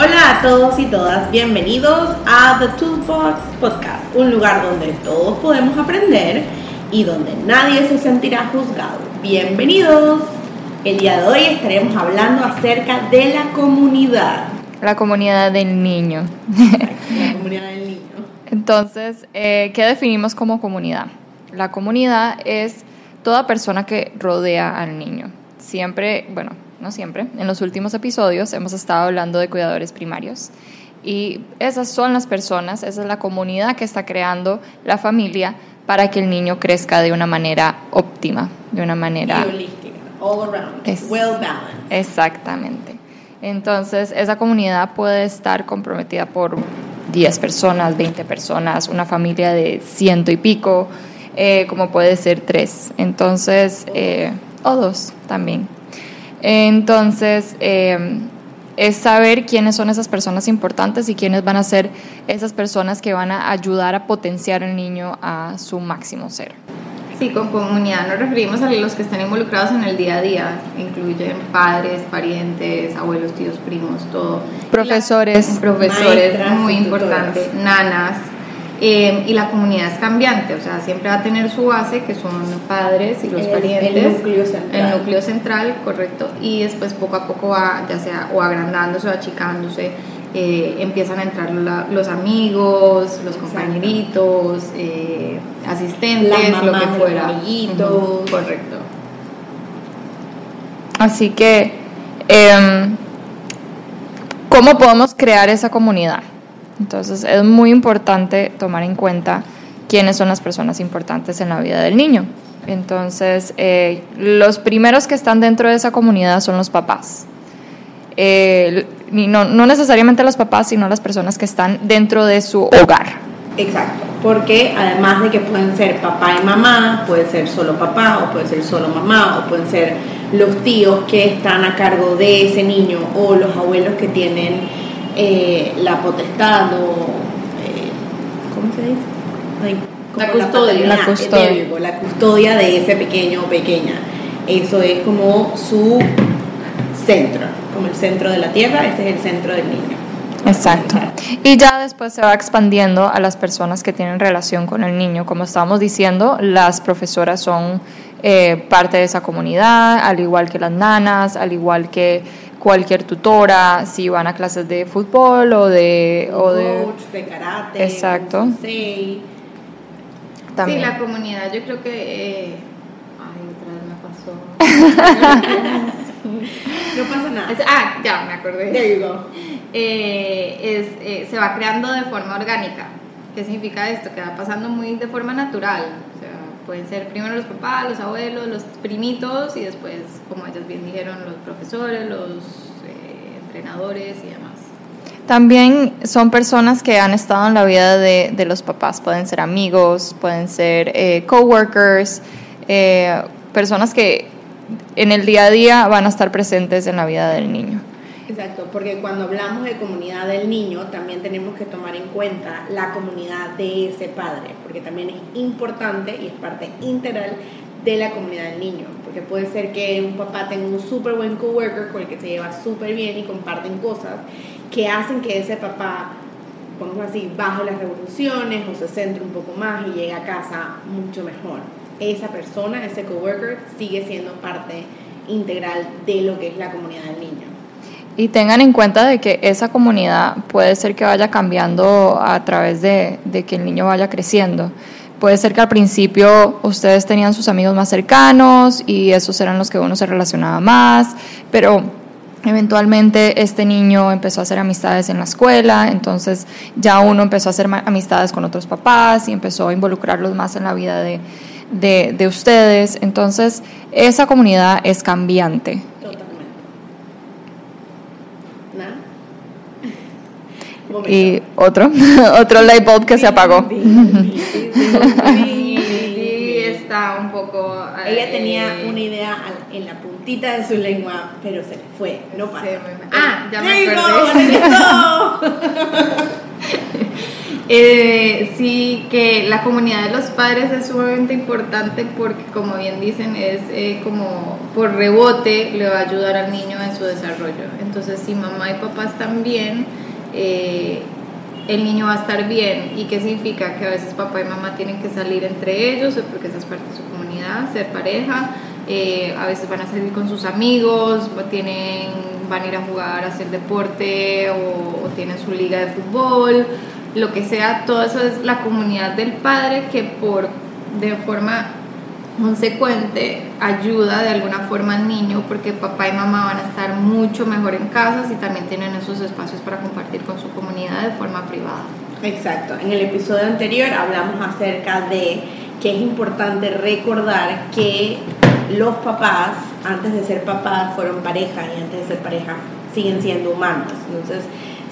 Hola a todos y todas, bienvenidos a The Toolbox Podcast, un lugar donde todos podemos aprender y donde nadie se sentirá juzgado. Bienvenidos. El día de hoy estaremos hablando acerca de la comunidad. La comunidad del niño. La comunidad del niño. Entonces, eh, ¿qué definimos como comunidad? La comunidad es toda persona que rodea al niño. Siempre, bueno, no siempre, en los últimos episodios hemos estado hablando de cuidadores primarios. Y esas son las personas, esa es la comunidad que está creando la familia para que el niño crezca de una manera óptima, de una manera... holística, all around, Es- well balanced. Exactamente. Entonces, esa comunidad puede estar comprometida por 10 personas, 20 personas, una familia de ciento y pico, eh, como puede ser tres. Entonces, eh, o dos también. Entonces, eh, es saber quiénes son esas personas importantes y quiénes van a ser esas personas que van a ayudar a potenciar al niño a su máximo ser. Sí, con comunidad nos referimos a los que están involucrados en el día a día, incluyen padres, parientes, abuelos, tíos, primos, todo. Profesores. La- profesores, Maestras muy importante, nanas. Eh, y la comunidad es cambiante, o sea, siempre va a tener su base, que son padres y los El- parientes. el núcleo central. El núcleo central, correcto. Y después poco a poco va, ya sea o agrandándose o achicándose, eh, empiezan a entrar la- los amigos, los compañeritos, eh, asistentes, lo que los fuera. amiguitos. Ujú, correcto. Así que, em, ¿cómo podemos crear esa comunidad? Entonces, es muy importante tomar en cuenta quiénes son las personas importantes en la vida del niño. Entonces, eh, los primeros que están dentro de esa comunidad son los papás. Eh, no, no necesariamente los papás, sino las personas que están dentro de su hogar. Exacto, porque además de que pueden ser papá y mamá, puede ser solo papá o puede ser solo mamá o pueden ser los tíos que están a cargo de ese niño o los abuelos que tienen eh, la potestad o eh, ¿cómo se dice? Como La custodia. La custodia. la de ese pequeño o pequeña. Eso es como su centro, como el centro de la tierra, ese es el centro del niño. Exacto. Y ya después se va expandiendo a las personas que tienen relación con el niño. Como estábamos diciendo, las profesoras son eh, parte de esa comunidad, al igual que las nanas, al igual que cualquier tutora, si van a clases de fútbol o de... O de coach de karate, Exacto. también. Sí, la comunidad, yo creo que. eh, ay, otra vez me pasó. No pasa nada. Es- ah, ya me acordé. There you go. eh, es, eh, se va creando de forma orgánica. ¿Qué significa esto? Que va pasando muy de forma natural. Pueden ser primero los papás, los abuelos, los primitos y después, como ellas bien dijeron, los profesores, los eh, entrenadores y demás. También son personas que han estado en la vida de, de los papás, pueden ser amigos, pueden ser eh, coworkers, eh, personas que en el día a día van a estar presentes en la vida del niño. Exacto, porque cuando hablamos de comunidad del niño, también tenemos que tomar en cuenta la comunidad de ese padre, porque también es importante y es parte integral de la comunidad del niño, porque puede ser que un papá tenga un súper buen coworker con el que se lleva súper bien y comparten cosas que hacen que ese papá, pongamos así, baje las revoluciones o se centre un poco más y llegue a casa mucho mejor. Esa persona, ese coworker, sigue siendo parte integral de lo que es la comunidad del niño. Y tengan en cuenta de que esa comunidad puede ser que vaya cambiando a través de, que el niño vaya creciendo. Puede ser que al principio ustedes tenían sus amigos más cercanos y esos eran los que uno se relacionaba más, pero eventualmente este niño empezó a hacer amistades en la escuela, entonces ya uno empezó a hacer amistades con otros papás y empezó a involucrarlos más en la vida de, de, de ustedes. Entonces esa comunidad es cambiante. Totalmente. ¿Nada? Un momento. Y otro, otro light bulb que se apagó. Y está un poco. eh, Ella tenía una idea en la puntita de su lengua, pero se le fue. No pasa. Ah, ya me acordé. Eh, sí, que la comunidad de los padres es sumamente importante porque, como bien dicen, es eh, como por rebote le va a ayudar al niño en su desarrollo. Entonces, si mamá y papá están bien, eh, el niño va a estar bien. ¿Y qué significa? Que a veces papá y mamá tienen que salir entre ellos, porque esa es parte de su comunidad, ser pareja. a veces van a salir con sus amigos, tienen, van a ir a jugar, a hacer deporte o, o tienen su liga de fútbol lo que sea, todo eso es la comunidad del padre que por de forma consecuente ayuda de alguna forma al niño porque papá y mamá van a estar mucho mejor en casa y también tienen esos espacios para compartir con su comunidad de forma privada. Exacto, en el episodio anterior hablamos acerca de que es importante recordar que los papás antes de ser papás fueron pareja y antes de ser pareja siguen siendo humanos. Entonces,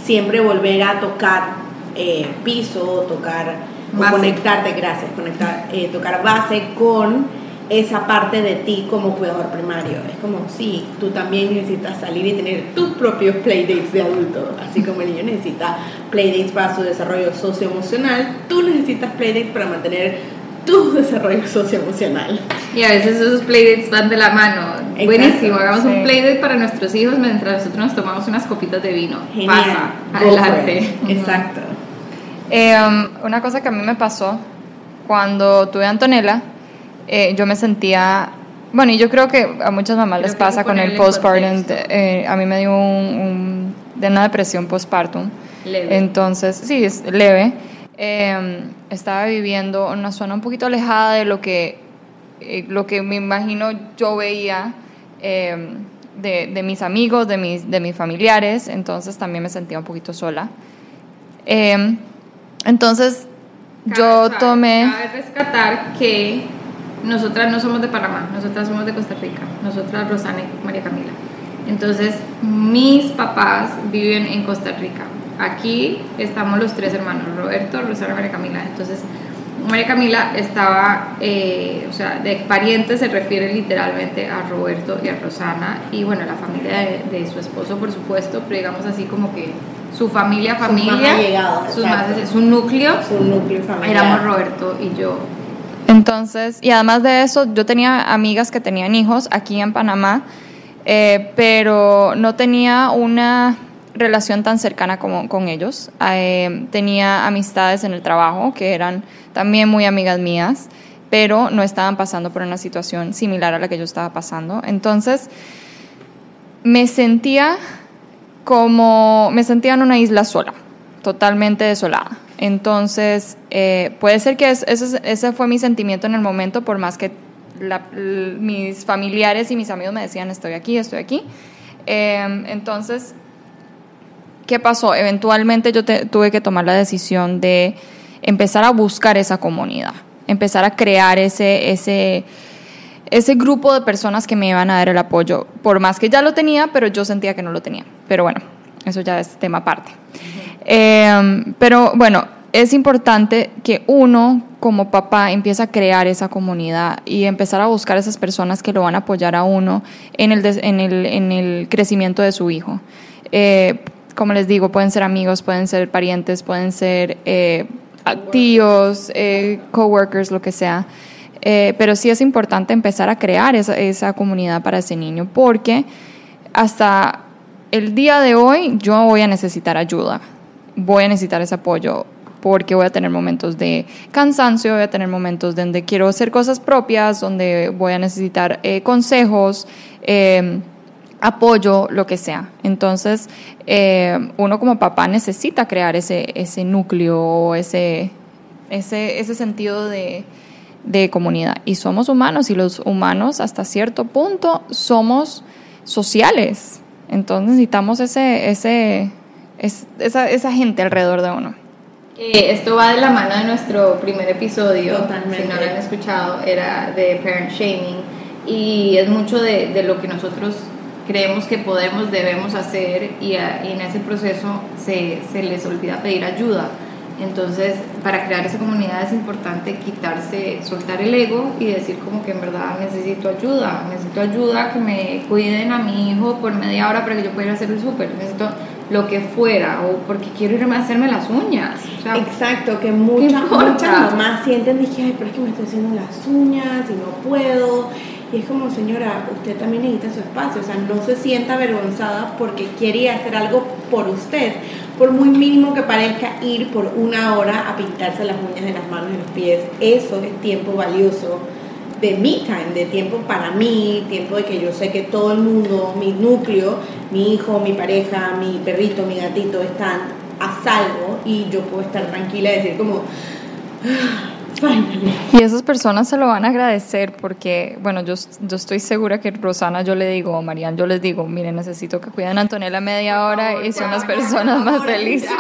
siempre volver a tocar eh, piso, tocar, o conectarte, gracias, conectar, eh, tocar base con esa parte de ti como cuidador primario. Es como, sí, tú también necesitas salir y tener tus propios playdates de adulto, así como el niño necesita playdates para su desarrollo socioemocional, tú necesitas playdates para mantener tu desarrollo socioemocional. Y a veces esos playdates van de la mano. Buenísimo, hagamos un playdate para nuestros hijos mientras nosotros nos tomamos unas copitas de vino. Genial. Pasa, adelante. Exacto. Em, una cosa que a mí me pasó cuando tuve a Antonella, eh, yo me sentía, bueno, y yo creo que a muchas mamás les pasa con el postpartum, eh, a mí me dio un, de una depresión postpartum. Leve. Entonces, sí, es leve. Em, estaba viviendo en una zona un poquito alejada de lo que, eh, lo que me imagino yo veía em, de, de, mis amigos, de mis, de mis familiares, entonces también me sentía un poquito sola. Entonces, yo tomé... Cabe rescatar que nosotras no somos de Panamá, nosotras somos de Costa Rica, nosotras Rosana y María Camila. Entonces, mis papás viven en Costa Rica. Aquí estamos los tres hermanos, Roberto, Rosana y María Camila. Entonces, María Camila estaba, eh, o sea, de pariente se refiere literalmente a Roberto y a Rosana y bueno, la familia de, de su esposo, por supuesto, pero digamos así como que su familia, familia, sus más su núcleo, su núcleo familiar. Éramos Roberto y yo. Entonces, y además de eso, yo tenía amigas que tenían hijos aquí en Panamá, eh, pero no tenía una relación tan cercana como con ellos. Eh, tenía amistades en el trabajo que eran también muy amigas mías, pero no estaban pasando por una situación similar a la que yo estaba pasando. Entonces, me sentía como me sentía en una isla sola, totalmente desolada. Entonces, eh, puede ser que ese, fue mi sentimiento en el momento, por más que mis familiares y mis amigos me decían, estoy aquí, estoy aquí. Em, entonces, ¿qué pasó? Eventualmente yo tuve que tomar la decisión de empezar a buscar esa comunidad, empezar a crear ese, ese, ese grupo de personas que me iban a dar el apoyo, por más que ya lo tenía, pero yo sentía que no lo tenía. Pero bueno, eso ya es tema aparte. Em, pero bueno, es importante que uno como papá empiece a crear esa comunidad y empezar a buscar esas personas que lo van a apoyar a uno en el, en el, en el crecimiento de su hijo. Eh, como les digo, pueden ser amigos, pueden ser parientes, pueden ser eh, tíos, eh, coworkers, lo que sea. Eh, pero sí es importante empezar a crear esa, esa comunidad para ese niño, porque hasta el día de hoy yo voy a necesitar ayuda, voy a necesitar ese apoyo, porque voy a tener momentos de cansancio, voy a tener momentos donde quiero hacer cosas propias, donde voy a necesitar eh, consejos, eh, apoyo, lo que sea. Entonces, uno como papá necesita crear ese, ese núcleo, ese, ese, ese sentido de, de comunidad. Y somos humanos y los humanos hasta cierto punto somos sociales. Entonces necesitamos ese, ese, esa, esa gente alrededor de uno. Eh, esto va de la mano de nuestro primer episodio, si no lo han escuchado, era de parent shaming y es mucho de, de lo que nosotros creemos que podemos, debemos hacer y, y en ese proceso se, se les olvida pedir ayuda entonces, para crear esa comunidad es importante quitarse, soltar el ego y decir como que en verdad necesito ayuda, necesito ayuda, que me cuiden a mi hijo por media hora para que yo pueda hacer el súper, necesito lo que fuera, o porque quiero irme a hacerme las uñas. Exacto, que muchas, muchas mamás sienten, dije, ay, pero es que me estoy haciendo las uñas y no puedo. Y es como, señora, usted también necesita su espacio, o sea, no se sienta avergonzada porque quiere hacer algo por usted, por muy mínimo que parezca ir por una hora a pintarse las uñas de las manos y los pies, eso es tiempo valioso de mi time, de tiempo para mí, tiempo de que yo sé que todo el mundo, mi núcleo, mi hijo, mi pareja, mi perrito, mi gatito están a salvo y yo puedo estar tranquila y decir como... Ah, y esas personas se lo van a agradecer porque, bueno, yo, yo estoy segura que Rosana yo le digo, o Marian yo les digo, miren, necesito que cuiden a Antonella media hora y son las personas más felices.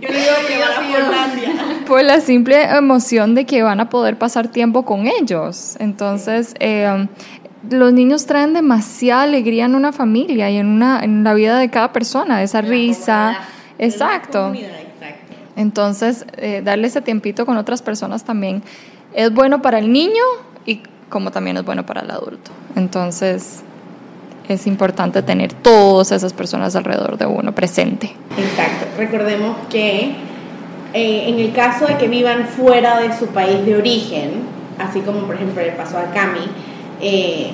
Yo digo que a Por la simple emoción de que van a poder pasar tiempo con ellos. Entonces, eh, los niños traen demasiada alegría en una familia y en, una, en la vida de cada persona, esa risa. Exacto. Entonces, eh, darle ese tiempito con otras personas también es bueno para el niño y como también es bueno para el adulto. Entonces, es importante tener todas esas personas alrededor de uno presente. Exacto. Recordemos que eh, en el caso de que vivan fuera de su país de origen, así como por ejemplo le pasó a Cami, eh,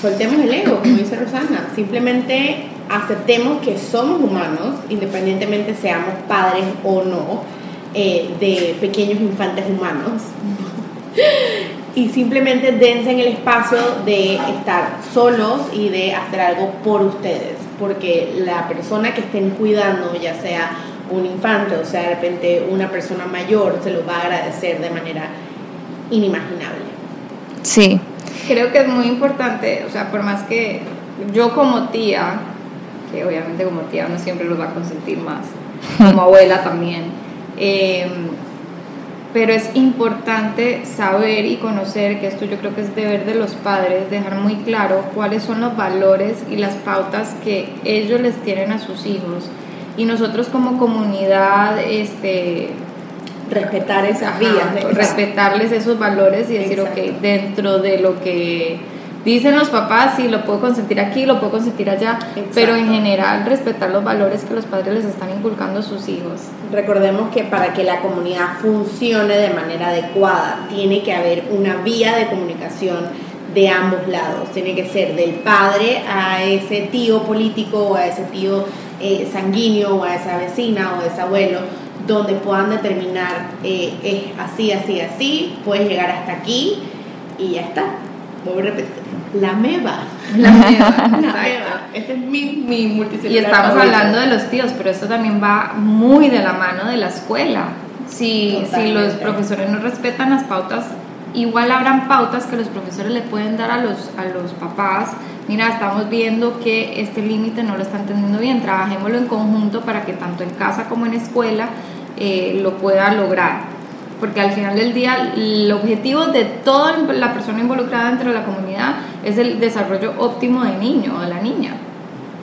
soltemos el ego, como dice Rosana, simplemente aceptemos que somos humanos, independientemente seamos padres o no, eh, de pequeños infantes humanos. y simplemente dense en el espacio de estar solos y de hacer algo por ustedes, porque la persona que estén cuidando, ya sea un infante o sea de repente una persona mayor, se lo va a agradecer de manera inimaginable. Sí. Creo que es muy importante, o sea, por más que yo como tía, que obviamente como tía no siempre los va a consentir más, como abuela también, eh, pero es importante saber y conocer, que esto yo creo que es deber de los padres, dejar muy claro cuáles son los valores y las pautas que ellos les tienen a sus hijos. Y nosotros como comunidad, este, respetar esas vías. respetarles esos valores y decir, ok, dentro de lo que Dicen los papás, sí, lo puedo consentir aquí, lo puedo consentir allá, pero en general respetar los valores que los padres les están inculcando a sus hijos. Recordemos que para que la comunidad funcione de manera adecuada, tiene que haber una vía de comunicación de ambos lados. Tiene que ser del padre a ese tío político o a ese tío eh, sanguíneo o a esa vecina o a ese abuelo, donde puedan determinar eh, es así, así, así, puedes llegar hasta aquí y ya está. Voy a repetir la meba. La meba, la Este es mi, mi Y estamos hablando de los tíos, pero esto también va muy de la mano de la escuela. Si, si los profesores no respetan las pautas, igual habrán pautas que los profesores le pueden dar a los, a los papás. Mira, estamos viendo que este límite no lo están entendiendo bien, trabajémoslo en conjunto para que tanto en casa como en escuela eh, lo pueda lograr porque al final del día el objetivo de toda la persona involucrada dentro de la comunidad es el desarrollo óptimo del niño o de la niña.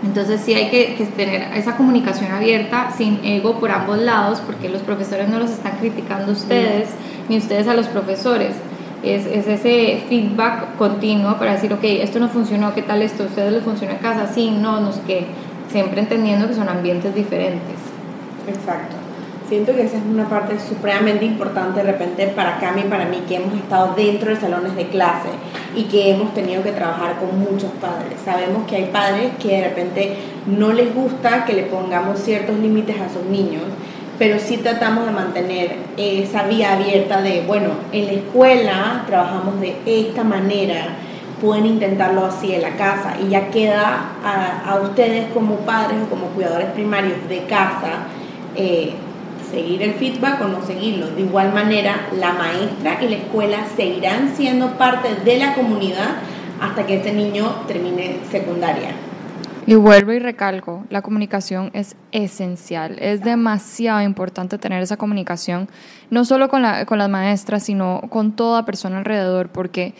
Entonces sí hay que, tener esa comunicación abierta, sin ego por ambos lados, porque los profesores no los están criticando ustedes, ni ustedes a los profesores. Es, es, ese feedback continuo para decir, ok, esto no funcionó, ¿qué tal esto? ¿Ustedes les funcionó en casa? Sí, no, no sé qué. Siempre entendiendo que son ambientes diferentes. Exacto. Siento que esa es una parte supremamente importante de repente para Cami y para mí, que hemos estado dentro de salones de clase y que hemos tenido que trabajar con muchos padres. Sabemos que hay padres que de repente no les gusta que le pongamos ciertos límites a sus niños, pero sí tratamos de mantener esa vía abierta de, bueno, en la escuela trabajamos de esta manera, pueden intentarlo así en la casa y ya queda a, ustedes como padres o como cuidadores primarios de casa. Eh, seguir el feedback o no seguirlo. De igual manera, la maestra y la escuela seguirán siendo parte de la comunidad hasta que este niño termine secundaria. Y vuelvo y recalco, la comunicación es esencial, es demasiado importante tener esa comunicación, no solo con, la, con las maestras, sino con toda persona alrededor, porque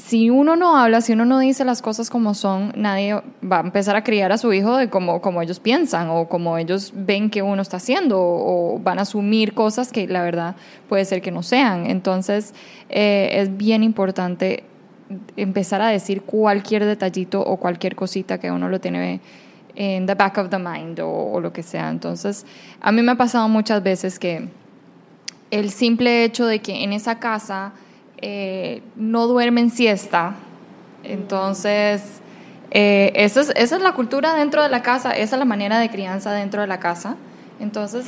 si uno no habla, si uno no dice las cosas como son, nadie va a empezar a criar a su hijo de como, como ellos piensan o como ellos ven que uno está haciendo o, van a asumir cosas que la verdad puede ser que no sean. Entonces eh, es bien importante empezar a decir cualquier detallito o cualquier cosita que uno lo tiene en the back of the mind o, o lo que sea. Entonces, a mí me ha pasado muchas veces que el simple hecho de que en esa casa eh, no duermen siesta, entonces eh, esa, es, esa es la cultura dentro de la casa, esa es la manera de crianza dentro de la casa. Entonces,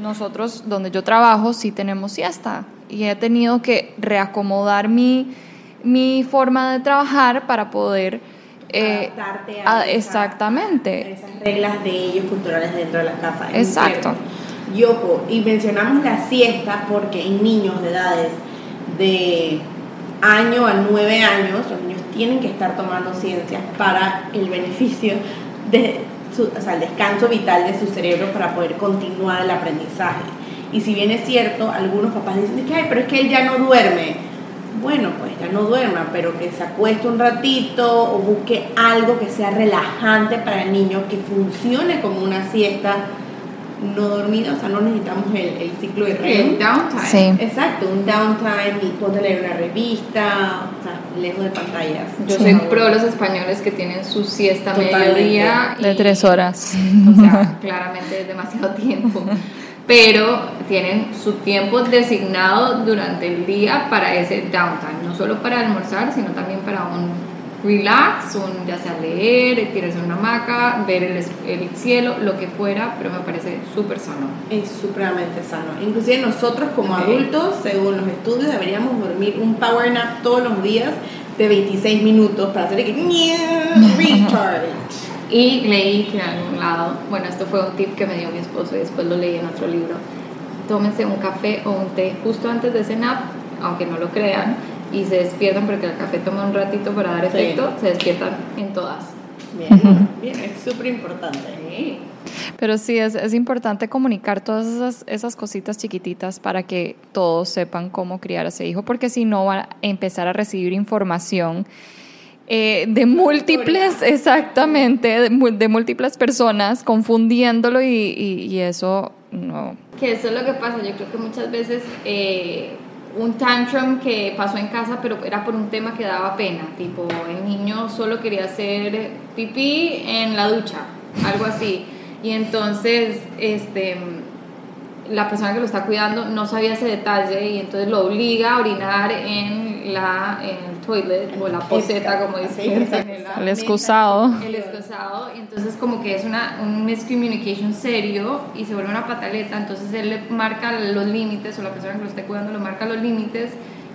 nosotros donde yo trabajo sí tenemos siesta y he tenido que reacomodar mi, mi forma de trabajar para poder... eh, Adaptarte a, a- esa- exactamente. a esas reglas de ellos culturales dentro de la casa. Exacto. Y ojo, y mencionamos la siesta porque en niños de edades de año a nueve años, los niños tienen que estar tomando ciencias para el beneficio de su- o sea, el descanso vital de su cerebro para poder continuar el aprendizaje. Y si bien es cierto, algunos papás dicen que, ay, pero es que él ya no duerme. Bueno, pues ya no duerma, pero que se acueste un ratito o busque algo que sea relajante para el niño, que funcione como una siesta no dormida, o sea, no necesitamos el, el ciclo de REM. El downtime. Sí. Exacto, un downtime y ponte a leer una revista, o sea, lejos de pantallas. Yo Sí. soy pro de los españoles que tienen su siesta mediodía. De tres horas. O sea, claramente es demasiado tiempo. Pero tienen su tiempo designado durante el día para ese downtime. No solo para almorzar, sino también para un relax, un ya sea leer, tirarse en una hamaca, ver el, el cielo, lo que fuera, pero me parece súper sano. Es supremamente sano. Inclusive nosotros como Ok. adultos, según los estudios, deberíamos dormir un power nap todos los días de 26 minutos para hacer que recharge. Y leí que en algún lado, bueno, esto fue un tip que me dio mi esposo y después lo leí en otro libro. Tómense un café o un té justo antes de ese nap, aunque no lo crean, y se despiertan porque el café toma un ratito para dar Sí. efecto, se despiertan en todas. Bien, bien, es súper importante. Sí. Pero sí, es, es importante comunicar todas esas, esas cositas chiquititas para que todos sepan cómo criar a ese hijo, porque si no van a empezar a recibir información eh, de múltiples, exactamente, de, de múltiples personas, confundiéndolo y, y- y eso no. Que eso es lo que pasa, yo creo que muchas veces eh, un tantrum que pasó en casa, pero era por un tema que daba pena, tipo el niño solo quería hacer pipí en la ducha, algo así. Y entonces, este, la persona que lo está cuidando no sabía ese detalle y entonces lo obliga a orinar en la toilet o la poseta, como dicen. El excusado. el excusado y entonces como que es una, un miscommunication serio y se vuelve una pataleta, entonces él le marca los límites o la persona que lo esté cuidando le marca los límites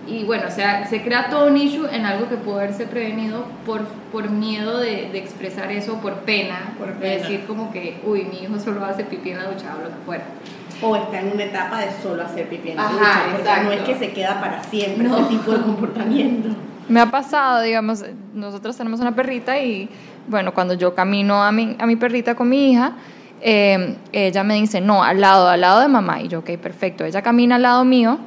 y bueno, o sea, se crea todo un issue en algo que pudo haberse prevenido por, por miedo de, de expresar eso, por pena, por pena. decir como que, uy, mi hijo solo hace pipí en la ducha o lo que fuera. O está en una etapa de solo hacer pipí en la Ajá, ducha, no es que se queda para siempre No. ese tipo de comportamiento. Me ha pasado, digamos, nosotros tenemos una perrita y, bueno, cuando yo camino a mi, a mi perrita con mi hija, eh, ella me dice, no, al lado, al lado de mamá. Y yo, ok, perfecto. Ella camina al lado mío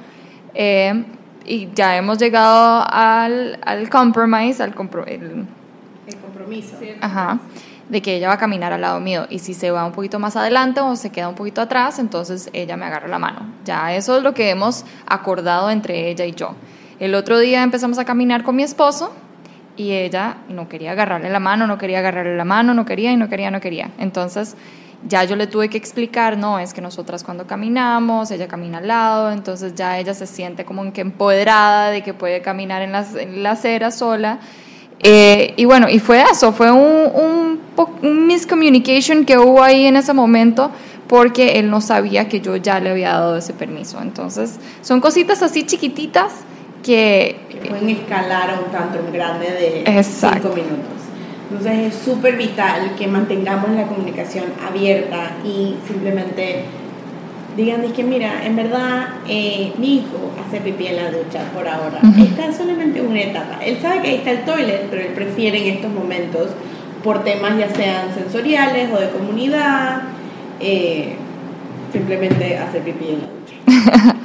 eh, y ya hemos llegado al, al compromise, al compro- el- El compromiso. Ajá, de que ella va a caminar al lado mío y si se va un poquito más adelante o se queda un poquito atrás, entonces ella me agarra la mano. Ya eso es lo que hemos acordado entre ella y yo. El otro día empezamos a caminar con mi esposo y ella no quería agarrarle la mano, no quería agarrarle la mano, no quería y no quería, no quería. Entonces ya yo le tuve que explicar, no, es que nosotras cuando caminamos, ella camina al lado, entonces ya ella se siente como que empoderada de que puede caminar en, las, en la acera sola. Eh, y bueno, y fue eso, fue un, un, miscommunication que hubo ahí en ese momento porque él no sabía que yo ya le había dado ese permiso. Entonces, son cositas así chiquititas que... que pueden escalar a un tantrum grande de Exacto. 5 minutos. Entonces es súper vital que mantengamos la comunicación abierta y simplemente digan, es que mira, en verdad eh, mi hijo hace pipí en la ducha por ahora. Ujú. Está solamente en una etapa. Él sabe que ahí está el toilet, pero él prefiere en estos momentos, por temas ya sean sensoriales o de comunidad, eh, simplemente hacer pipí en la ducha.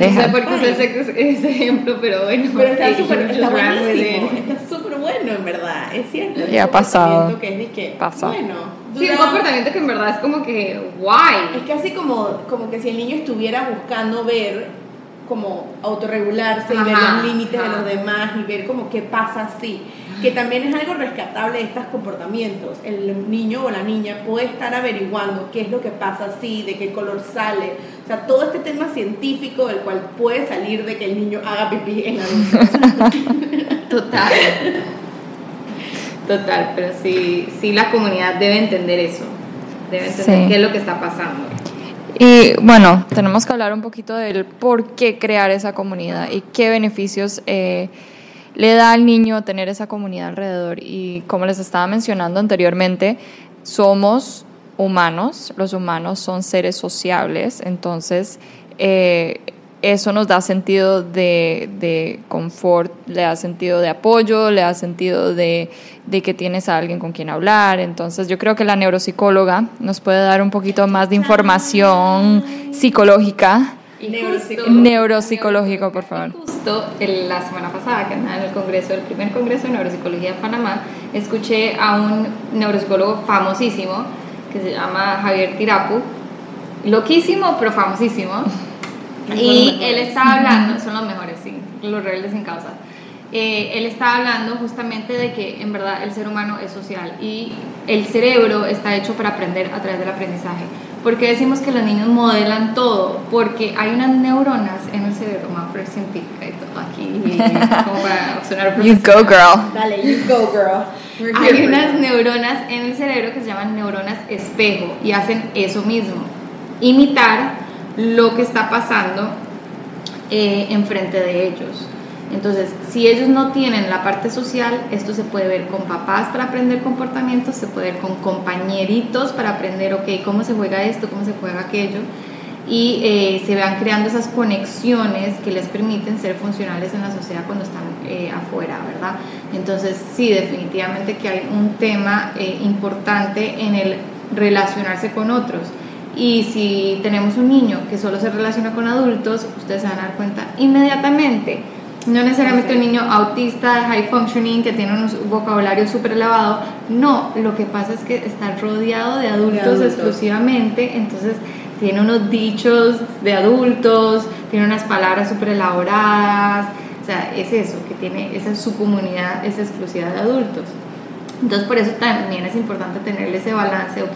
No Deja- sé por qué usé ese, ejemplo, pero bueno. Pero está súper está buenísimo, está súper bueno en verdad, es cierto. Es ha pasado. Que es de que, Pasa. Bueno, Sí, un comportamiento que en verdad es como que, es why? casi como, como que si el niño estuviera buscando ver como autorregularse y ver Ajá, los límites de ajá. los demás y ver como qué pasa así. Que también es algo rescatable de estos comportamientos. El niño o la niña puede estar averiguando qué es lo que pasa así, de qué color sale. O sea, todo este tema científico del cual puede salir de que el niño haga pipí en adultos. Total. Total, pero sí, sí la comunidad debe entender eso. Debe entender Sí. qué es lo que está pasando. Y bueno, tenemos que hablar un poquito del por qué crear esa comunidad y qué beneficios eh, le da al niño tener esa comunidad alrededor. Y como les estaba mencionando anteriormente, somos humanos, los humanos son seres sociables, entonces eh, eso nos da sentido de, de confort, le da sentido de apoyo, le da sentido de, de que tienes a alguien con quien hablar. Entonces yo creo que la neuropsicóloga nos puede dar un poquito más de información psicológica. Neuropsicológico. Neuropsicológico, por favor. Justo el- la semana pasada, que andaba en el congreso, el primer congreso de neuropsicología de Panamá, escuché a un neuropsicólogo famosísimo que se llama Javier Tirapu, loquísimo pero famosísimo, y él estaba hablando, son los mejores, sí, los rebeldes sin causa. Eh, él estaba hablando justamente de que en verdad el ser humano es social y el cerebro está hecho para aprender a través del aprendizaje. ¿Por qué decimos que los niños modelan todo? Porque hay unas neuronas en el cerebro, más por científica y todo aquí, como para sonar You go, girl. Dale, you go, girl. Hay unas neuronas en el cerebro que se llaman neuronas espejo y hacen eso mismo, imitar lo que está pasando eh, enfrente de ellos. Entonces, si ellos no tienen la parte social, esto se puede ver con papás para aprender comportamientos, se puede ver con compañeritos para aprender, ok, cómo se juega esto, cómo se juega aquello, y eh, se van creando esas conexiones que les permiten ser funcionales en la sociedad cuando están eh, afuera, ¿verdad? Entonces, sí, definitivamente que hay un tema eh, importante en el relacionarse con otros. Y si tenemos un niño que solo se relaciona con adultos, ustedes se van a dar cuenta inmediatamente. No necesariamente un niño autista, high functioning, que tiene un vocabulario súper elevado. No, lo que pasa es que está rodeado de adultos, adultos. exclusivamente, entonces tiene unos dichos de adultos, tiene unas palabras súper elaboradas. O sea, es eso, que tiene, esa es su comunidad, es exclusiva de adultos. Entonces, por eso también es importante tenerle ese balance, ok,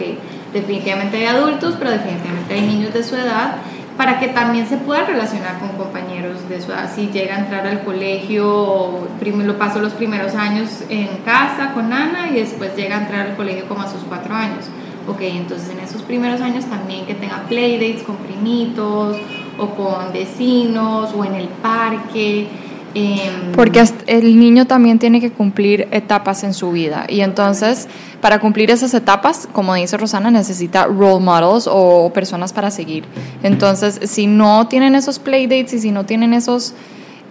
definitivamente hay adultos, pero definitivamente hay niños de su edad, para que también se pueda relacionar con compañeros de su edad. Si llega a entrar al colegio, primero paso los primeros años en casa con Ana y después llega a entrar al colegio como a sus cuatro años. Ok, entonces en esos primeros años también que tenga playdates con primitos o con vecinos o en el parque. em, Porque el niño también tiene que cumplir etapas en su vida. Y entonces, para cumplir esas etapas, como dice Rosana, necesita role models o personas para seguir. Entonces, si no tienen esos playdates y si no tienen esos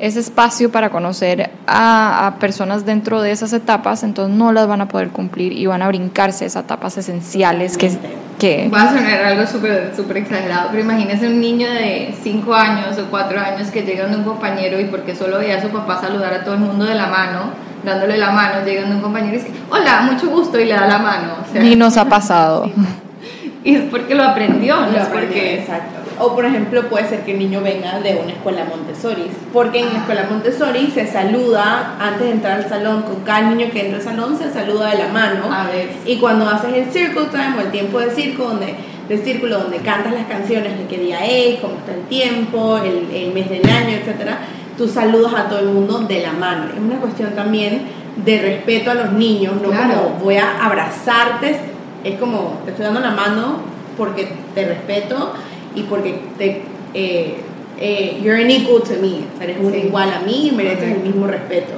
ese espacio para conocer a, a personas dentro de esas etapas, entonces no las van a poder cumplir y van a brincarse esas etapas esenciales que, que Va a sonar algo súper súper exagerado, pero imagínese un niño de 5 años o 4 años que llega donde un compañero y porque solo veía a su papá saludar a todo el mundo de la mano, dándole la mano, llega donde un compañero y dice, hola, mucho gusto, y le da la mano. O sea, ni nos ha pasado. y es porque lo aprendió, no Lo es porque... exacto. O por ejemplo puede ser que el niño venga de una escuela Montessori, porque en la escuela Montessori se saluda antes de entrar al salón, con cada niño que entra al salón se saluda de la mano. A ver. Y cuando haces el circle time o el tiempo de circo, donde, del círculo donde cantas las canciones de qué día es, cómo está el tiempo, el, el mes del año, etcétera, tú saludas a todo el mundo de la mano. Es una cuestión también de respeto a los niños, no Claro. como voy a abrazarte, es como te estoy dando la mano porque te respeto y porque te eh, eh, you're an equal to me, o sea, eres un Sí. igual a mí y mereces Correcto. el mismo respeto.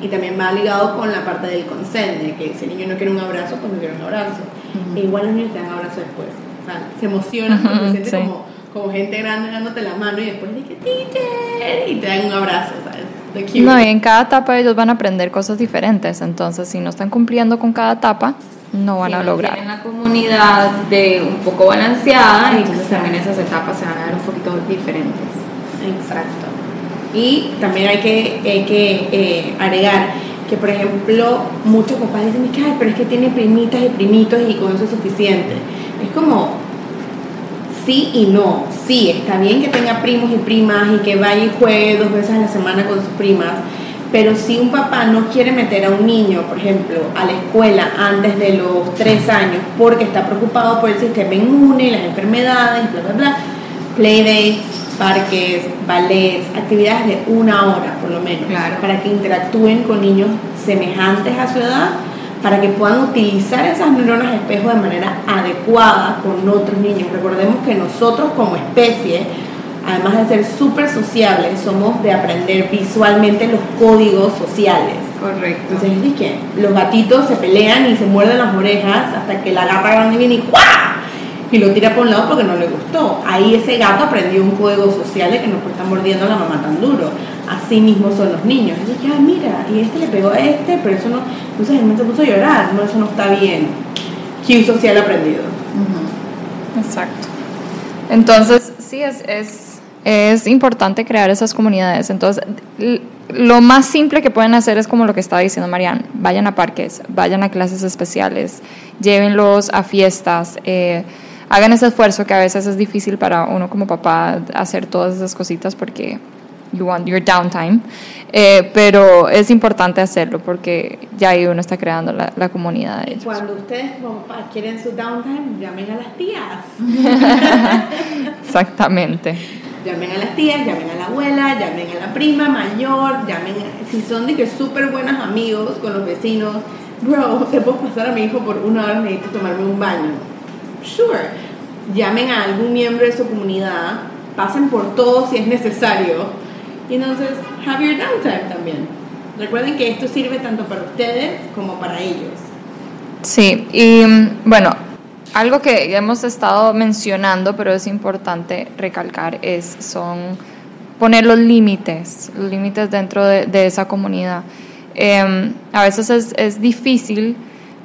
Y también va ligado con la parte del consent, de que si el niño no quiere un abrazo, pues no quiere un abrazo. Ujú. E igual los niños te dan abrazo después. O sea, se emocionan porque Ujú, se sienten sí. como, como gente grande dándote la mano y después de que teacher y te dan un abrazo, ¿sabes? No, y en cada etapa ellos van a aprender cosas diferentes, entonces si no están cumpliendo con cada etapa, no van si a no lograr. Tienen la comunidad de un poco balanceada, entonces Exacto. también esas etapas se van a dar un poquito diferentes. Exacto. Y también hay que, hay que eh, agregar que, por ejemplo, muchos papás dicen que, "Ay, pero es que tiene primitas y primitos y con eso es suficiente. Es como, sí y no. Sí, está bien que tenga primos y primas y que vaya y juegue dos veces a la semana con sus primas, pero si un papá no quiere meter a un niño, por ejemplo, a la escuela antes de los tres años porque está preocupado por el sistema inmune y las enfermedades, bla, bla, bla, playdates, parques, ballets, actividades de una hora por lo menos, para que interactúen con niños semejantes a su edad para que puedan utilizar esas neuronas espejo de manera adecuada con otros niños. Recordemos que nosotros como especie, además de ser súper sociables, somos de aprender visualmente los códigos sociales. Correcto. Entonces es que los gatitos se pelean y se muerden las orejas hasta que la gata grande viene y ¡juá! y lo tira por un lado porque no le gustó. Ahí ese gato aprendió un código social de que no estar mordiendo a la mamá tan duro. Así mismo son los niños. Y ya, mira, y este le pegó a este, pero eso no. Entonces él se puso a llorar. No, eso no está bien. Cue social aprendido. Exacto. Entonces, sí, es, es, es importante crear esas comunidades. Entonces, lo más simple que pueden hacer es como lo que estaba diciendo Marian, vayan a parques, vayan a clases especiales, llévenlos a fiestas, eh, hagan ese esfuerzo que a veces es difícil para uno como papá hacer todas esas cositas porque you want your downtime, eh, pero es importante hacerlo porque ya ahí uno está creando la, la comunidad de ellos. Cuando ustedes como papás quieren su downtime, llamen a las tías. Exactamente. Llamen a las tías, llamen a la abuela, llamen a la prima mayor, llamen si son de que súper buenos amigos con los vecinos, bro, te puedo pasar a mi hijo por una hora, necesito tomarme un baño Sure. Llamen a algún miembro de su comunidad, pasen por todo si es necesario. Y entonces, have your downtime también. Recuerden que esto sirve tanto para ustedes como para ellos. Sí, y mm, bueno, algo que hemos estado mencionando, pero es importante recalcar, es son poner los límites, los límites dentro de, esa comunidad. Em, a veces es, es difícil,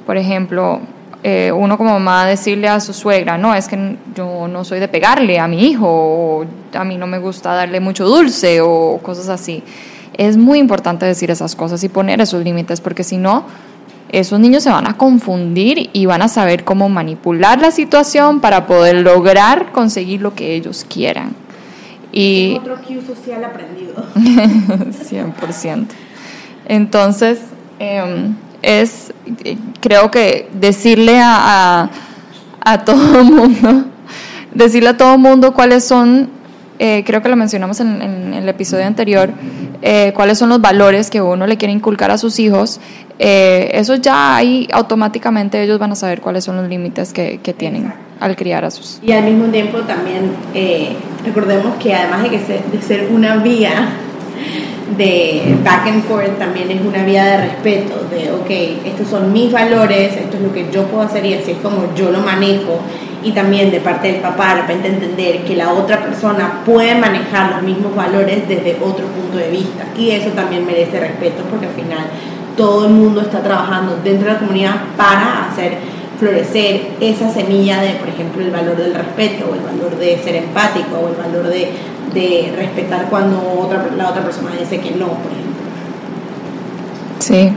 por ejemplo, eh, uno como mamá decirle a su suegra, no, es que yo no soy de pegarle a mi hijo, o a mí no me gusta darle mucho dulce o cosas así. Es muy importante decir esas cosas y poner esos límites, porque si no, esos niños se van a confundir y van a saber cómo manipular la situación para poder lograr conseguir lo que ellos quieran. Y otro cue social aprendido. 100%. Entonces, eh, es, creo que decirle a, a, todo el mundo, decirle a todo el mundo cuáles son, eh, creo que lo mencionamos en, el episodio anterior, eh, cuáles son los valores que uno le quiere inculcar a sus hijos, eh, eso ya ahí automáticamente ellos van a saber cuáles son los límites que, que tienen al criar a sus. Y al mismo tiempo también recordemos que además de, que de ser una vía de back and forth también es una vía de respeto, de, ok, estos son mis valores, esto es lo que yo puedo hacer y así es como yo lo manejo. Y también de parte del papá, de repente entender que la otra persona puede manejar los mismos valores desde otro punto de vista. Y eso también merece respeto porque al final todo el mundo está trabajando dentro de la comunidad para hacer florecer esa semilla de, por ejemplo, el valor del respeto o el valor de ser empático o el valor de de respetar cuando otra, la otra persona dice que no, por ejemplo. Sí.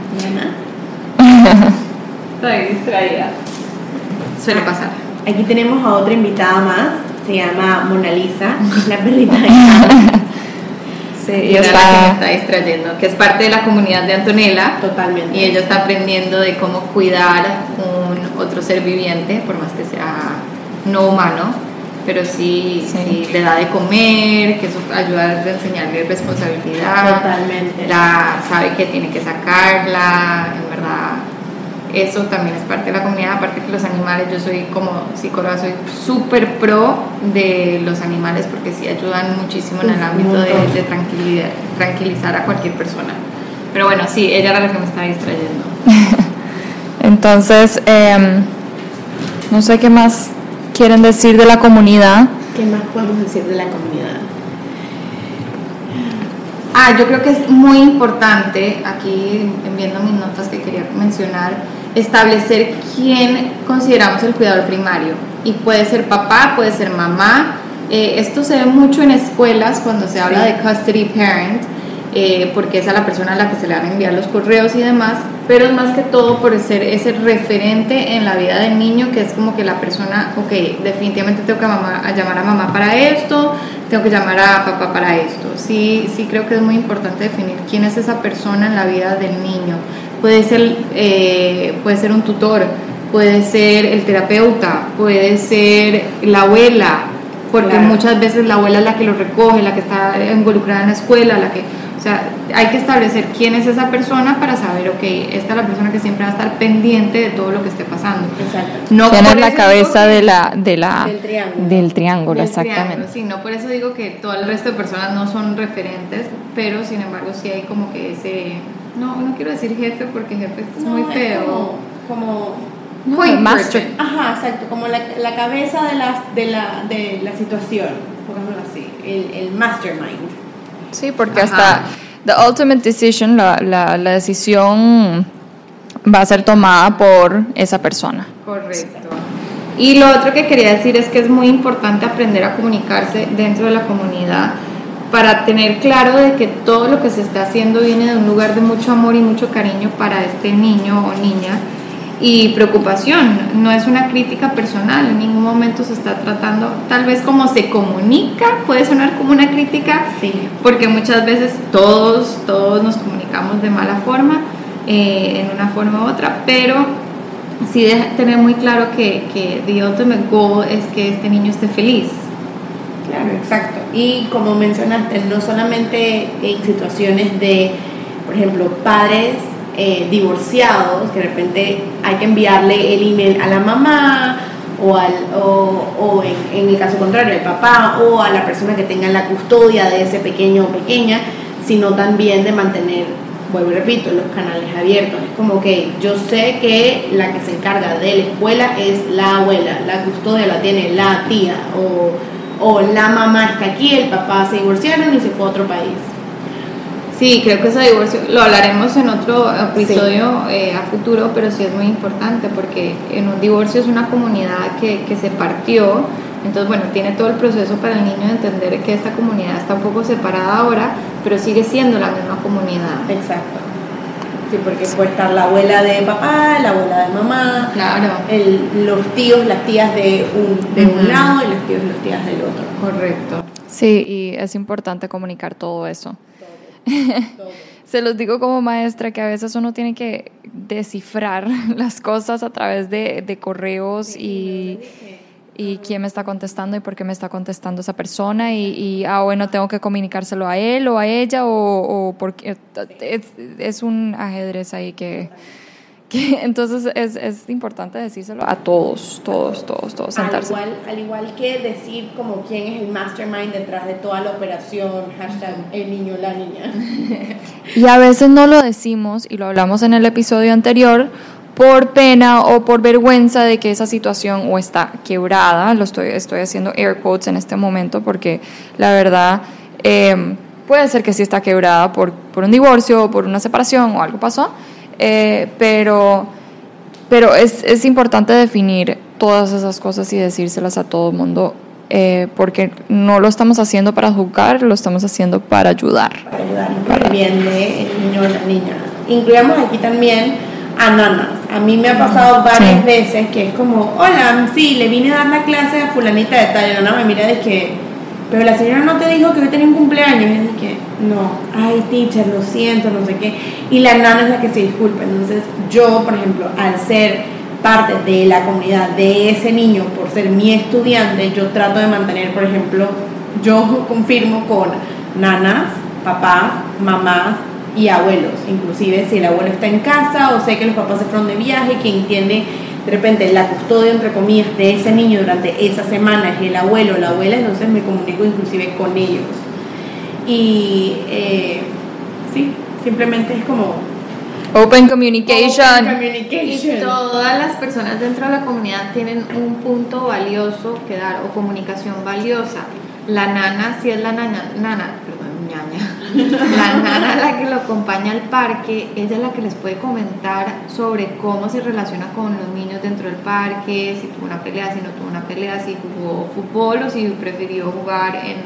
Estoy distraída. Suele pasar. Aquí tenemos a otra invitada más, se llama Mona Lisa, es la perrita de Sí, ella está... está distrayendo, que es parte de la comunidad de Antonella. Totalmente. Y ella está aprendiendo de cómo cuidar un otro ser viviente, por más que sea no humano pero sí, sí. le da de comer, que eso ayuda a enseñarle responsabilidad. Totalmente. La, sabe que tiene que sacarla, en verdad. Eso también es parte de la comunidad, aparte que los animales, yo soy como psicóloga, soy súper pro de los animales porque sí ayudan muchísimo en el ámbito de, de tranquilidad, tranquilizar a cualquier persona. Pero bueno, sí, ella era la que me estaba distrayendo. Entonces, em, no sé qué más quieren decir de la comunidad. ¿Qué más podemos decir de la comunidad? Ah, yo creo que es muy importante, aquí viendo mis notas que quería mencionar, establecer quién consideramos el cuidador primario. Y puede ser papá, puede ser mamá. Eh, esto se ve mucho en escuelas cuando se habla de custody parent, eh, porque es a la persona a la que se le van a enviar los correos y demás, pero es más que todo por ser ese referente en la vida del niño, que es como que la persona, ok, definitivamente tengo que a llamar a mamá para esto, tengo que llamar a papá para esto. Sí, sí creo que es muy importante definir quién es esa persona en la vida del niño. Puede ser, eh, puede ser un tutor, puede ser el terapeuta, puede ser la abuela, porque muchas veces la abuela es la que lo recoge, la que está involucrada en la escuela, la que o sea, hay que establecer quién es esa persona para saber, ok, esta es la persona que siempre va a estar pendiente de todo lo que esté pasando. Exacto. No ¿Quién es la cabeza de la, de la, del triángulo? Del triángulo, exactamente. sí, no por eso digo que todo el resto de personas no son referentes, pero sin embargo sí hay como que ese, no, no quiero decir jefe porque jefe es muy feo. como, como master. Ajá, exacto, como la, la cabeza de la, de, la, de la situación, pongámoslo así, el, el mastermind. Sí, porque hasta the ultimate decision, la, la, la, decisión va a ser tomada por esa persona. Correcto. Y lo otro que quería decir es que es muy importante aprender a comunicarse dentro de la comunidad para tener claro de que todo lo que se está haciendo viene de un lugar de mucho amor y mucho cariño para este niño o niña y preocupación. No es una crítica personal, en ningún momento se está tratando, tal vez como se comunica, puede sonar como una crítica, sí. porque muchas veces todos, todos nos comunicamos de mala forma, eh, en una forma u otra, pero sí de tener muy claro que, que the ultimate goal es que este niño esté feliz. Claro, exacto. Y como mencionaste, no solamente en situaciones de, por ejemplo, padres eh, divorciados, que de repente hay que enviarle el email a la mamá o, al, o, en, el caso contrario al papá o a la persona que tenga la custodia de ese pequeño o pequeña, sino también de mantener, vuelvo y repito, los canales abiertos. Es como que yo sé que la que se encarga de la escuela es la abuela, la custodia la tiene la tía o, o la mamá está aquí, el papá se divorciaron y se fue a otro país Sí, creo que ese divorcio lo hablaremos en otro episodio eh, a futuro, pero sí es muy importante porque en un divorcio es una comunidad que, que se partió, entonces bueno, tiene todo el proceso para el niño de entender que esta comunidad está un poco separada ahora, pero sigue siendo la misma comunidad. Exacto. Sí, porque puede estar la abuela de papá, la abuela de mamá, claro. el, los tíos, las tías de un, de un lado y los tíos y las tías del otro. Correcto. Sí, y es importante comunicar todo eso. Se los digo como maestra que a veces uno tiene que descifrar las cosas a través de, correos y, y quién me está contestando y por qué me está contestando esa persona y, y ah, bueno, tengo que comunicárselo a él o a ella o, o porque es, es un ajedrez ahí que entonces es, es, importante decírselo a todos, todos, todos, todos, sentarse. Al igual, al igual que decir como quién es el mastermind detrás de toda la operación, hashtag el niño, la niña. Y a veces no lo decimos, y lo hablamos en el episodio anterior, por pena o por vergüenza de que esa situación o está quebrada, lo estoy, estoy haciendo air quotes en este momento porque la verdad eh, puede ser que sí está quebrada por, por un divorcio o por una separación o algo pasó, eh, pero, pero es, es, importante definir todas esas cosas y decírselas a todo el mundo, eh, porque no lo estamos haciendo para juzgar, lo estamos haciendo para ayudar. Para ayudar, para el bien del niño o la niña. Incluyamos aquí también a nanas. A mí me ha pasado varias veces que es como, hola, sí, le vine a dar la clase a fulanita de tal, y la nana me mira de que pero la señora no te dijo que hoy tenía un cumpleaños. Y es que, no, ay, teacher, lo siento, no sé qué. Y la nana es la que se disculpa. Entonces, yo, por ejemplo, al ser parte de la comunidad de ese niño, por ser mi estudiante, yo trato de mantener, por ejemplo, yo confirmo con nanas, papás, mamás y abuelos. Inclusive si el abuelo está en casa o sé que los papás se fueron de viaje, que entiende de repente la custodia, entre comillas, de ese niño durante esa semana es el abuelo o la abuela, entonces me comunico inclusive con ellos. Y eh, sí, simplemente es como... Open communication. Open communication. Y todas las personas dentro de la comunidad tienen un punto valioso que dar o comunicación valiosa. La nana, si es la nana, nana, la nana la que lo acompaña al parque, ella es la que les puede comentar sobre cómo se relaciona con los niños dentro del parque, si tuvo una pelea, si no tuvo una pelea, si jugó fútbol o si prefirió jugar en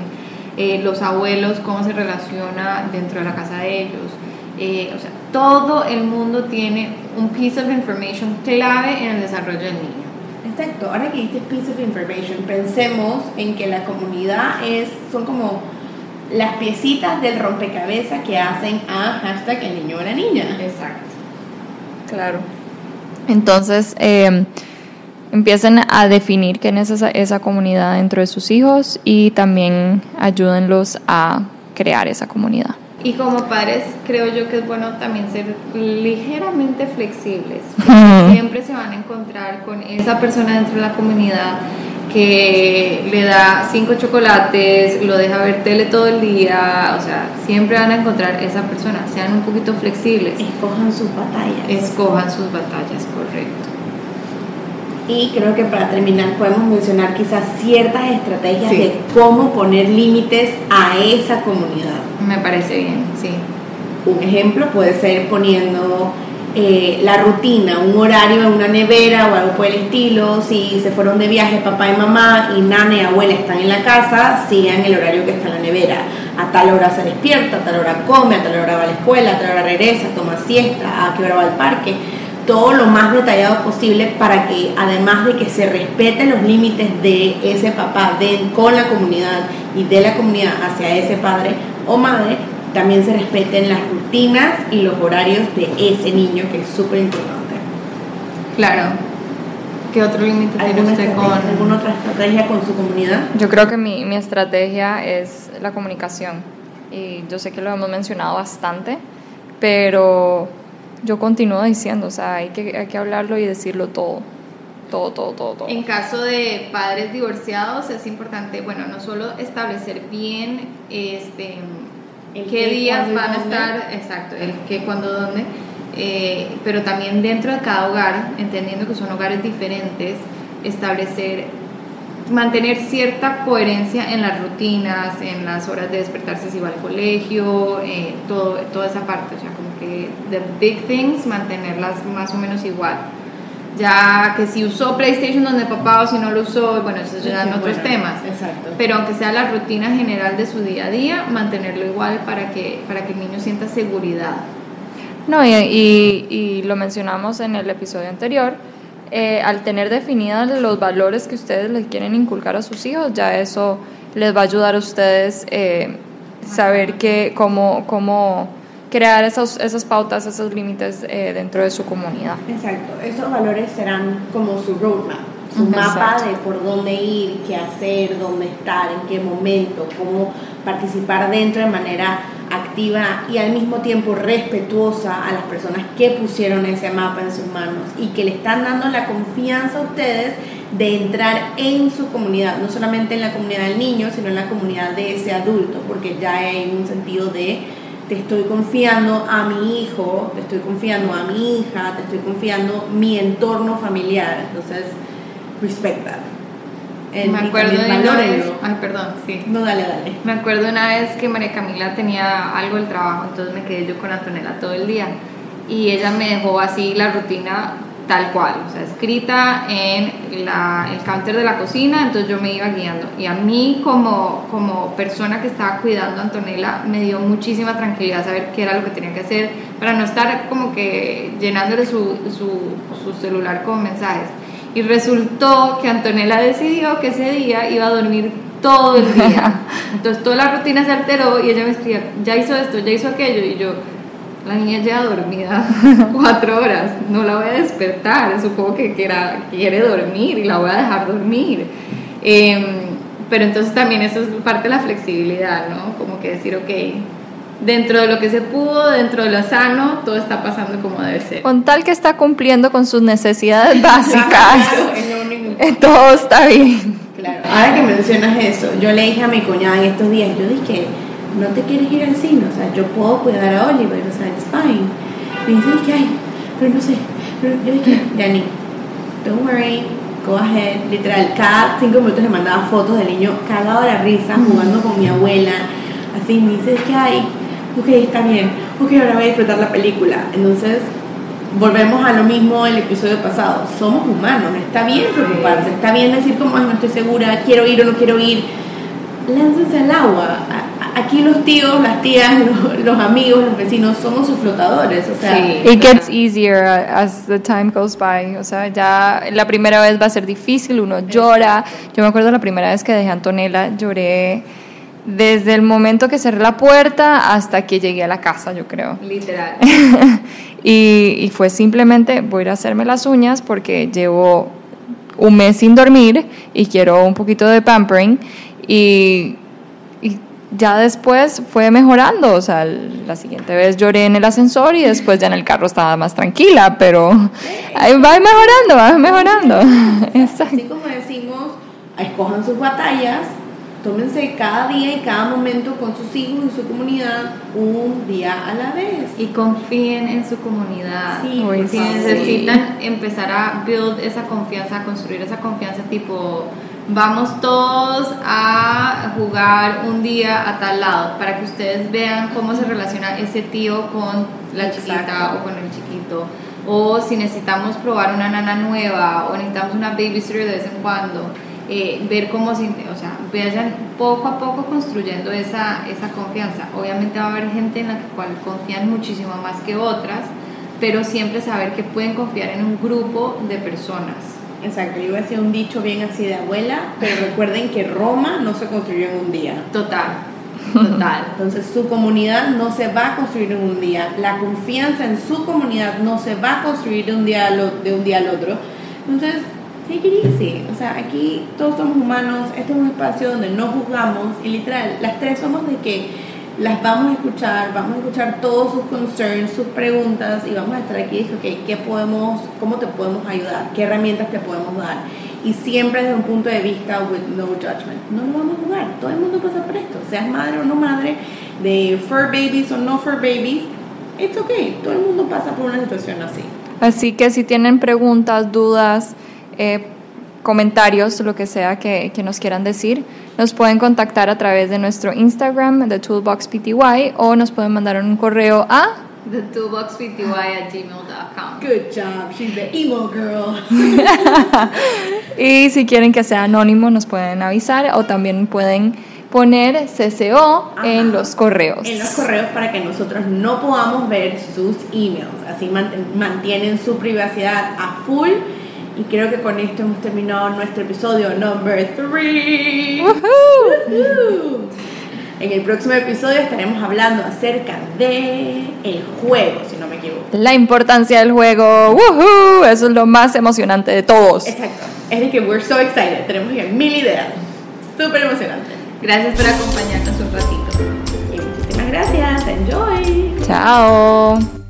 eh, los abuelos, cómo se relaciona dentro de la casa de ellos. Eh, o sea, todo el mundo tiene un piece of information clave en el desarrollo del niño. Exacto, ahora que dices piece of information, pensemos en que la comunidad es, son como las piecitas del rompecabezas que hacen a hashtag el niño o la niña. Exacto. Claro. Entonces, eh, empiecen a definir quién es esa, esa comunidad dentro de sus hijos y también ayúdenlos a crear esa comunidad. Y como padres, creo yo que es bueno también ser ligeramente flexibles. Siempre se van a encontrar con esa persona dentro de la comunidad que le da cinco chocolates, lo deja ver tele todo el día, o sea, siempre van a encontrar esa persona. Sean un poquito flexibles. Escojan sus batallas. Escojan sus batallas, correcto. Y creo que para terminar podemos mencionar quizás ciertas estrategias Sí. de cómo poner límites a esa comunidad. Me parece bien, sí. Un ejemplo puede ser poniendo eh, la rutina, un horario una nevera o algo por el estilo. Si se fueron de viaje papá y mamá y nana y abuela están en la casa, sigan el horario que está en la nevera. A tal hora se despierta, a tal hora come, a tal hora va a la escuela, a tal hora regresa, toma siesta, a qué hora va al parque. Todo lo más detallado posible para que además de que se respeten los límites de ese papá de, con la comunidad y de la comunidad hacia ese padre o madre, también se respeten las rutinas y los horarios de ese niño, que es súper importante. Claro. ¿Qué otro límite tiene ¿Alguna, usted con...? ¿Alguna otra estrategia con su comunidad? Yo creo que mi, mi estrategia es la comunicación. Y yo sé que lo hemos mencionado bastante, pero yo continúo diciendo, o sea, hay que, hay que hablarlo y decirlo todo. Todo, todo, todo, todo. En caso de padres divorciados es importante, bueno, no solo establecer bien este El qué qué, días van a estar, exacto, el qué, cuándo, dónde, eh, pero también dentro de cada hogar, entendiendo que son hogares diferentes, establecer, mantener cierta coherencia en las rutinas, en las horas de despertarse si va al colegio, eh, todo, toda esa parte, o sea, como que the big things, mantenerlas más o menos igual ya que si usó PlayStation donde papá o si no lo usó, bueno, eso ya en Sí, otros bueno, temas. Exacto. Pero aunque sea la rutina general de su día a día, mantenerlo igual para que, para que el niño sienta seguridad. No, y, y- y lo mencionamos en el episodio anterior, eh, al tener definidos los valores que ustedes les quieren inculcar a sus hijos, ya eso les va a ayudar a ustedes eh, saber que, cómo, cómo crear esos, esas pautas, esos límites eh, dentro de su comunidad. Exacto, esos valores serán como su roadmap, su mapa Exacto. de por dónde ir, qué hacer, dónde estar, en qué momento, cómo participar dentro de manera activa y al mismo tiempo respetuosa a las personas que pusieron ese mapa en sus manos y que le están dando la confianza a ustedes de entrar en su comunidad, no solamente en la comunidad del niño, sino en la comunidad de ese adulto, porque ya hay un sentido de te estoy confiando a mi hijo, te estoy confiando a mi hija, te estoy confiando mi entorno familiar. Entonces, respect that. And- me acuerdo de una vez, ay, perdón, sí. No, dale, dale. Me acuerdo una vez que María Camila tenía algo del trabajo, entonces me quedé yo con Antonella todo el día y ella me dejó así la rutina tal cual, o sea, escrita en la, el counter de la cocina, entonces yo me iba guiando. Y a mí como, como persona que estaba cuidando a Antonella me dio muchísima tranquilidad saber qué era lo que tenía que hacer para no estar como que llenándole su, su, su celular con mensajes. Y resultó que Antonella decidió que ese día iba a dormir todo el día. Entonces toda la rutina se alteró y ella me escribía, ya hizo esto, ya hizo aquello. Y yo, la niña lleva dormida cuatro horas, no la voy a despertar, supongo que quiera, quiere dormir y la voy a dejar dormir. Em, pero entonces también eso es parte de la flexibilidad, ¿no? Como que decir, ok, dentro de lo que se pudo, dentro de lo sano, todo está pasando como debe ser. Con tal que está cumpliendo con sus necesidades básicas, Claro, eh, todo está bien. Claro. Ahora que mencionas eso, yo le dije a mi cuñada en estos días, yo dije, no te quieres ir al cine, o sea, yo puedo cuidar a Oliver, o sea, it's fine. Me dice, dije, ay, pero no sé, pero yo dije, Yanni, don't worry, go ahead, literal, cada cinco minutos le mandaba fotos del niño cagado de la risa, jugando con mi abuela, así, me dice, que ay, ok, está bien, ok, ahora voy a disfrutar la película. Entonces, volvemos a lo mismo del episodio pasado. Somos humanos, está bien preocuparse, está bien decir como, ay, no estoy segura, quiero ir o no quiero ir. Láncense al agua, aquí los tíos, las tías, los, los amigos, los vecinos somos sus flotadores, o sea, Sí. It gets easier as the time goes by. O sea, ya la primera vez va a ser difícil, uno llora. Yo me acuerdo la primera vez que dejé a Antonella, lloré desde el momento que cerré la puerta hasta que llegué a la casa, yo creo. Literal. y, y fue simplemente, voy a ir a hacerme las uñas porque llevo un mes sin dormir y quiero un poquito de pampering. Y, y ya después fue mejorando. O sea, la siguiente vez lloré en el ascensor y después ya en el carro estaba más tranquila, pero ahí va mejorando, va mejorando. Exacto. así como decimos, escojan sus batallas, tómense cada día y cada momento con sus hijos y su comunidad un día a la vez. Y confíen en su comunidad. Sí, si necesitan empezar a build esa confianza, a construir esa confianza tipo vamos todos a jugar un día a tal lado para que ustedes vean cómo se relaciona ese tío con la chiquita Exacto. o con el chiquito o si necesitamos probar una nana nueva o necesitamos una babysitter de vez en cuando eh, ver cómo se, o sea, vayan poco a poco construyendo esa, esa confianza. Obviamente va a haber gente en la cual confían muchísimo más que otras, pero siempre saber que pueden confiar en un grupo de personas. Exacto, yo iba a decir un dicho bien así de abuela, pero recuerden que Roma no se construyó en un día. Total, total. Entonces su comunidad no se va a construir en un día. La confianza en su comunidad no se va a construir de un día al, de un día al otro. Entonces, take it easy. O sea, aquí todos somos humanos. Este es un espacio donde no juzgamos. Y literal, las tres somos de que las vamos a escuchar, vamos a escuchar todos sus concerns, sus preguntas y vamos a estar aquí y decir, ok, ¿qué podemos, cómo te podemos ayudar? ¿Qué herramientas te podemos dar? Y siempre desde un punto de vista with no judgment. No lo vamos a jugar. Todo el mundo pasa por esto. Seas madre o no madre, de fur babies o no fur babies. It's okay. Todo el mundo pasa por una situación así. Así que si tienen preguntas, dudas, eh, comentarios, lo que sea que, que nos quieran decir, nos pueden contactar a través de nuestro Instagram, de Toolbox PTY, o nos pueden mandar un correo a The toolboxpty at gmail.com. Good job. She's the emo girl. y si quieren que sea anónimo nos pueden avisar o también pueden poner CCO en Ajá. los correos. En los correos para que nosotros no podamos ver sus emails. Así mant- mantienen su privacidad a full. Y creo que con esto hemos terminado nuestro episodio number 3. Woohoo. En el próximo episodio estaremos hablando acerca de el juego, si no me equivoco. La importancia del juego, ¡Woohoo! eso es lo más emocionante de todos. Exacto. Es de que we're so excited. Tenemos mil ideas. Súper emocionante. Gracias por acompañarnos un ratito. Y muchísimas gracias. Enjoy. Chao.